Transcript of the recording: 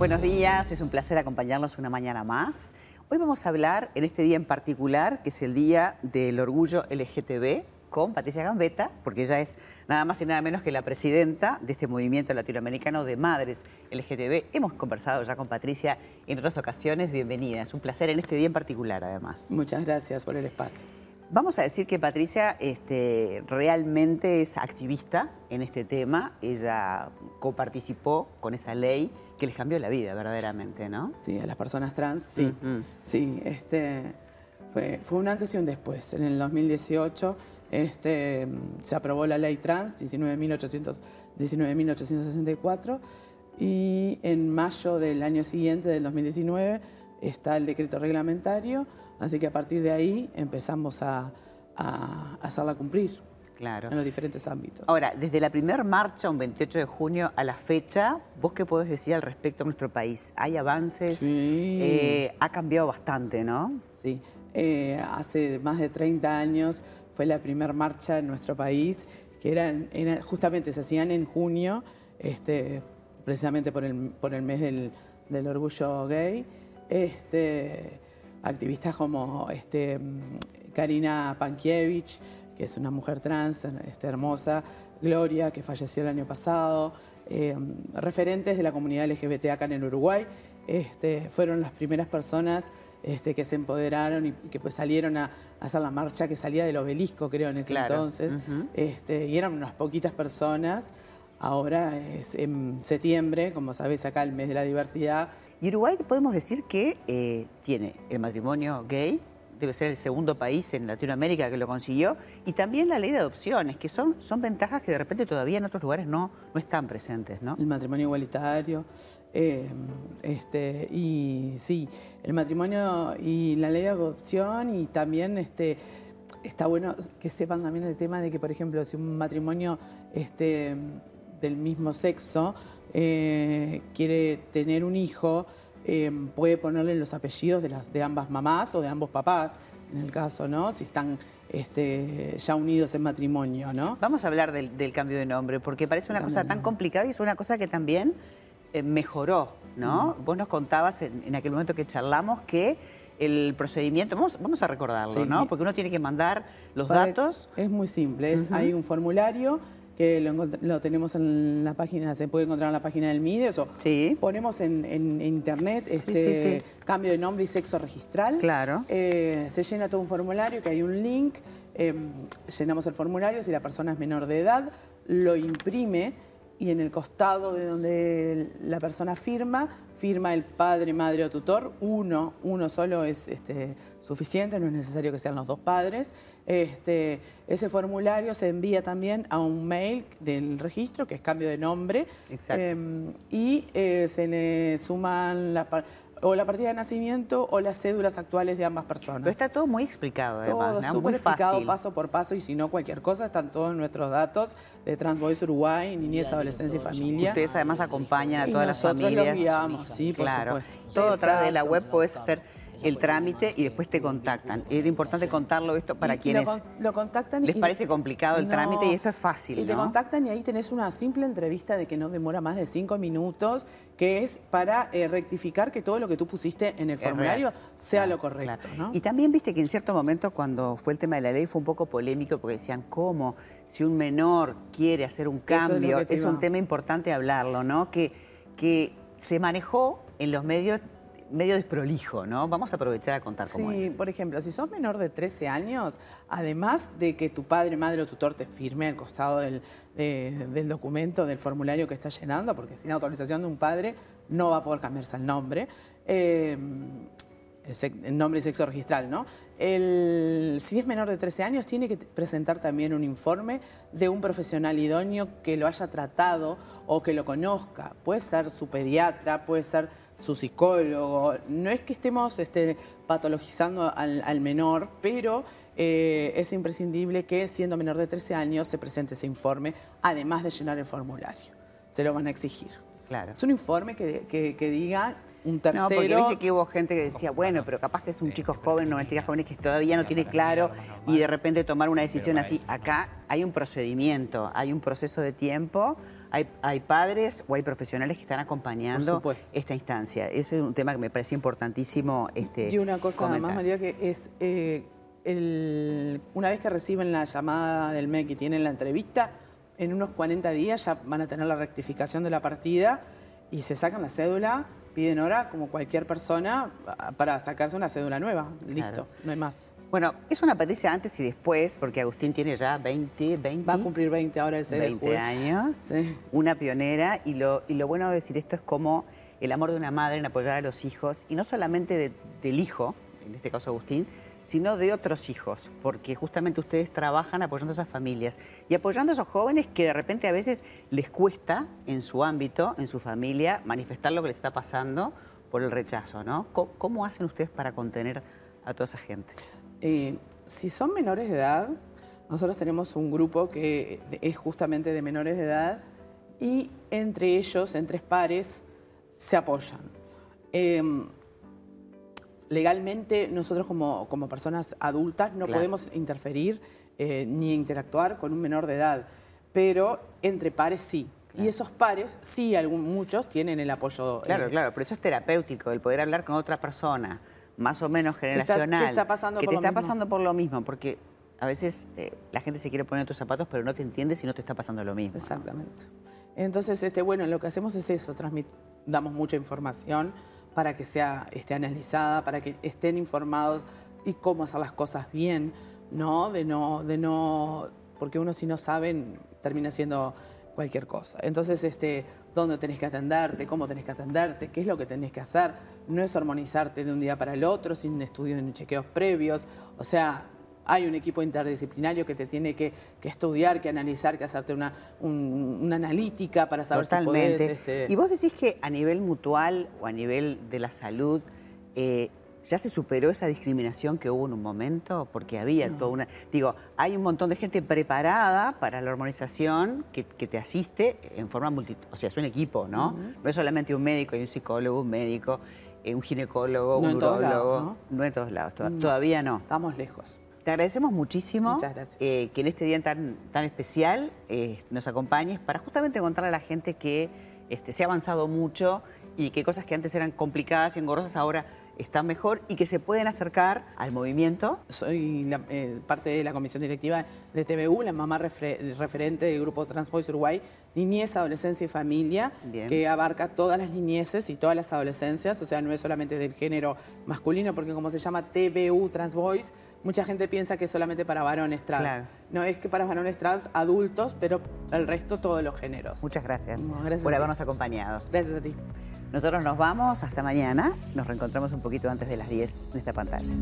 Buenos días, es un placer acompañarnos una mañana más. Hoy vamos a hablar en este día en particular, que es el Día del Orgullo LGTB, con Patricia Gambetta, porque ella es nada más y nada menos que la presidenta de este movimiento latinoamericano de madres LGTB. Hemos conversado ya con Patricia en otras ocasiones. Bienvenida, es un placer en este día en particular además. Muchas gracias por el espacio. Vamos a decir que Patricia este, realmente es activista en este tema. Ella coparticipó con esa ley que les cambió la vida verdaderamente, ¿no? Sí, a las personas trans, sí. Sí, este, fue, fue un antes y un después. En el 2018 este, se aprobó la ley trans 19.864 y en mayo del año siguiente, del 2019, está el decreto reglamentario, así que a partir de ahí empezamos a, hacerla cumplir. Claro. En los diferentes ámbitos. Ahora, desde la primera marcha, un 28 de junio, a la fecha, ¿vos qué podés decir al respecto a nuestro país? ¿Hay avances? Sí. Eh, ha cambiado bastante, ¿no? Sí. Eh, hace más de 30 años fue la primera marcha en nuestro país, que eran, justamente se hacían en junio, este, precisamente por el, por el mes del, del orgullo gay. Este, activistas como este, Karina Pankiewicz, que es una mujer trans este, hermosa, Gloria, que falleció el año pasado, eh, referentes de la comunidad LGBT acá en el Uruguay, este, fueron las primeras personas este, que se empoderaron y que pues salieron a, hacer la marcha que salía del obelisco, creo, en ese entonces. este, y eran unas poquitas personas. Ahora es en septiembre, como sabes, acá el mes de la diversidad. Y Uruguay podemos decir que eh, tiene el matrimonio gay, debe ser el segundo país en Latinoamérica que lo consiguió, y también la ley de adopciones, que son, son ventajas que de repente todavía en otros lugares no, no están presentes, ¿no? El matrimonio igualitario, eh, este, y sí, el matrimonio y la ley de adopción, y también este, está bueno que sepan también el tema de que, por ejemplo, si un matrimonio este, del mismo sexo eh, quiere tener un hijo, Em, puede ponerle los apellidos de, las, de ambas mamás o de ambos papás, en el caso, ¿no? Si están este, ya unidos en matrimonio, ¿no? Vamos a hablar del, cambio de nombre, porque parece una cosa tan complicada y es una cosa que también eh, mejoró, ¿no? Vos nos contabas en, aquel momento que charlamos que el procedimiento, vamos, vamos a recordarlo, ¿no? Porque uno tiene que mandar los datos. Es muy simple, hay un formulario que lo, tenemos en la página, se puede encontrar en la página del MIDES o sí. ponemos en, internet este cambio de nombre y sexo registral. Claro. Eh, se llena todo un formulario que hay un link, em, llenamos el formulario, si la persona es menor de edad, lo imprime y en el costado de donde la persona firma, firma el padre, madre o tutor, uno, uno solo es este, suficiente, no es necesario que sean los dos padres. Este, ese formulario se envía también a un mail del registro, que es cambio de nombre, em, y eh, se le suman las o la partida de nacimiento o las cédulas actuales de ambas personas. Pero está todo muy explicado, además. Todo súper explicado paso por paso y si no cualquier cosa, están todos nuestros datos de Transvoice Uruguay, Niñez, Adolescencia y Familia. Ustedes además acompañan a todas las familias. Nosotros lo guiamos, sí, por claro. supuesto. Todo a través de la web puedes hacer el trámite y después te contactan. Es importante contarlo esto para quienes lo, contactan les parece complicado el trámite y esto es fácil. Y te contactan y ahí tenés una simple entrevista de que no demora más de cinco minutos, que es para eh, rectificar que todo lo que tú pusiste en el formulario sea lo correcto. Y también viste que en cierto momento cuando fue el tema de la ley fue un poco polémico porque decían, ¿cómo? Si un menor quiere hacer un cambio, es, un tema importante hablarlo, ¿no? Que, que se manejó en los medios medio desprolijo, ¿no? Vamos a aprovechar a contar cómo es. Sí, por ejemplo, si sos menor de 13 años, además de que tu padre, madre o tutor te firme al costado del, documento, del formulario que estás llenando, porque sin autorización de un padre no va a poder cambiarse el nombre, eh, el, nombre y sexo registral, ¿no? El, si es menor de 13 años, tiene que presentar también un informe de un profesional idóneo que lo haya tratado o que lo conozca. Puede ser su pediatra, puede ser su psicólogo. No es que estemos este, patologizando al, menor, pero eh, es imprescindible que siendo menor de 13 años se presente ese informe, además de llenar el formulario. Se lo van a exigir. Claro. Es un informe que, que, diga un tercero. No, porque dije que hubo gente que decía, bueno, pero capaz que es un chico joven o una chica joven que todavía no tiene claro y de repente tomar una decisión así. Acá hay un procedimiento, hay un proceso de tiempo hay, hay padres o hay profesionales que están acompañando esta instancia. Ese es un tema que me parece importantísimo. Este, Y una cosa comentar. más, María, que es eh, el- una vez que reciben la llamada del MEC y tienen la entrevista, en unos 40 días ya van a tener la rectificación de la partida y se sacan la cédula, piden hora como cualquier persona para sacarse una cédula nueva. Listo, no hay más. Bueno, es una Patricia antes y después, porque Agustín tiene ya 20, 20, Va a cumplir 20 ahora el 6 de 20 julio. años, Sí. una pionera, y lo, y lo bueno de decir esto es como el amor de una madre en apoyar a los hijos, y no solamente de- del hijo, en este caso Agustín, sino de otros hijos, porque justamente ustedes trabajan apoyando a esas familias y apoyando a esos jóvenes que de repente a veces les cuesta en su ámbito, en su familia, manifestar lo que les está pasando por el rechazo, ¿no? ¿Cómo, hacen ustedes para contener a toda esa gente? Eh, si son menores de edad, nosotros tenemos un grupo que es justamente de menores de edad y entre ellos, en tres pares, se apoyan. Eh, legalmente, nosotros como, como personas adultas no Claro. podemos interferir eh, ni interactuar con un menor de edad, pero entre pares sí. Y esos pares, sí, algún, muchos tienen el apoyo. Claro, eh, claro, pero eso es terapéutico, el poder hablar con otra persona, más o menos está- generacional. que está pasando que por te lo está mismo. pasando por lo mismo, porque a veces eh, la gente se quiere poner en tus zapatos, pero no te entiende si no te está pasando lo mismo. ¿no? Exactamente. Entonces, este, bueno, lo que hacemos es eso, damos mucha información para que sea esté analizada, para que estén informados y cómo hacer las cosas bien, ¿no? De no, de no, porque uno si no sabe termina haciendo cualquier cosa. Entonces, este, dónde tenés que atenderte, cómo tenés que atenderte, qué es lo que tenés que hacer. No es hormonizarte de un día para el otro sin estudios ni chequeos previos. O sea, hay un equipo interdisciplinario que te tiene que, que estudiar, que analizar, que hacerte una, un- una analítica para saber Totalmente. si podés... este, Y vos decís que a nivel mutual o a nivel de la salud, eh, ¿ya se superó esa discriminación que hubo en un momento? Porque había toda una... Digo, hay un montón de gente preparada para la hormonización que, que te asiste en forma multi... O sea, es un equipo, ¿no? No es solamente un médico, hay un psicólogo, un médico, eh, un ginecólogo, No un urólogo. lados, ¿no? en todos lados, to- todavía no. Estamos lejos. Te agradecemos muchísimo Muchas gracias. eh, que en este día tan, tan especial eh, nos acompañes para justamente contarle a la gente que este, se ha avanzado mucho y que cosas que antes eran complicadas y engorrosas ahora están mejor y que se pueden acercar al movimiento. Soy la- eh, parte de la comisión directiva de TVU, la mamá refre- referente del grupo Transboys Uruguay, Niñez, Adolescencia y Familia, Bien. que abarca todas las niñeces y todas las adolescencias, o sea, no es solamente del género masculino, porque como se llama TVU Transboys, mucha gente piensa que es solamente para varones trans. Claro. No, es que para varones trans adultos, pero el resto todos los géneros. Muchas gracias, No, gracias por habernos acompañado. Gracias a ti. Nosotros nos vamos hasta mañana. Nos reencontramos un poquito antes de las 10 en esta pantalla.